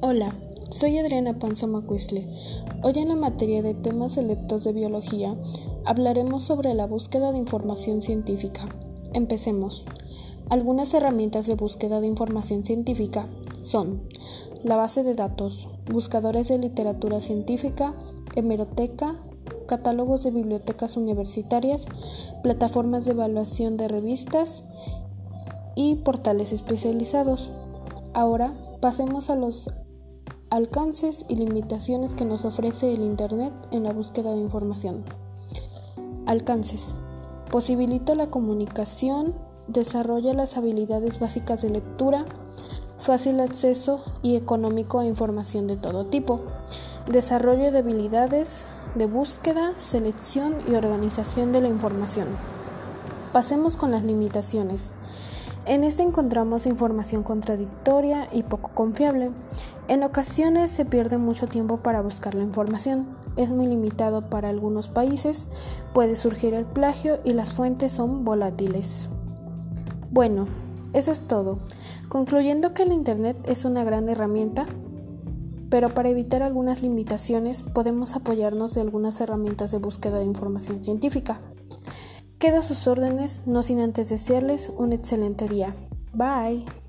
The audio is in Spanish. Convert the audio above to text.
Hola, soy Adriana Panza Macuisle. Hoy en la materia de temas selectos de biología hablaremos sobre la búsqueda de información científica. Empecemos. Algunas herramientas de búsqueda de información científica son la base de datos, buscadores de literatura científica, hemeroteca, catálogos de bibliotecas universitarias, plataformas de evaluación de revistas y portales especializados. Ahora pasemos a los alcances y limitaciones que nos ofrece el Internet en la búsqueda de información. Alcances. Posibilita la comunicación, desarrolla las habilidades básicas de lectura, fácil acceso y económico a información de todo tipo, desarrollo de habilidades de búsqueda, selección y organización de la información. Pasemos con las limitaciones. En este encontramos información contradictoria y poco confiable. En ocasiones se pierde mucho tiempo para buscar la información. Es muy limitado para algunos países, puede surgir el plagio y las fuentes son volátiles. Bueno, eso es todo. Concluyendo que el Internet es una gran herramienta, pero para evitar algunas limitaciones podemos apoyarnos de algunas herramientas de búsqueda de información científica. Quedo a sus órdenes, no sin antes desearles un excelente día. Bye.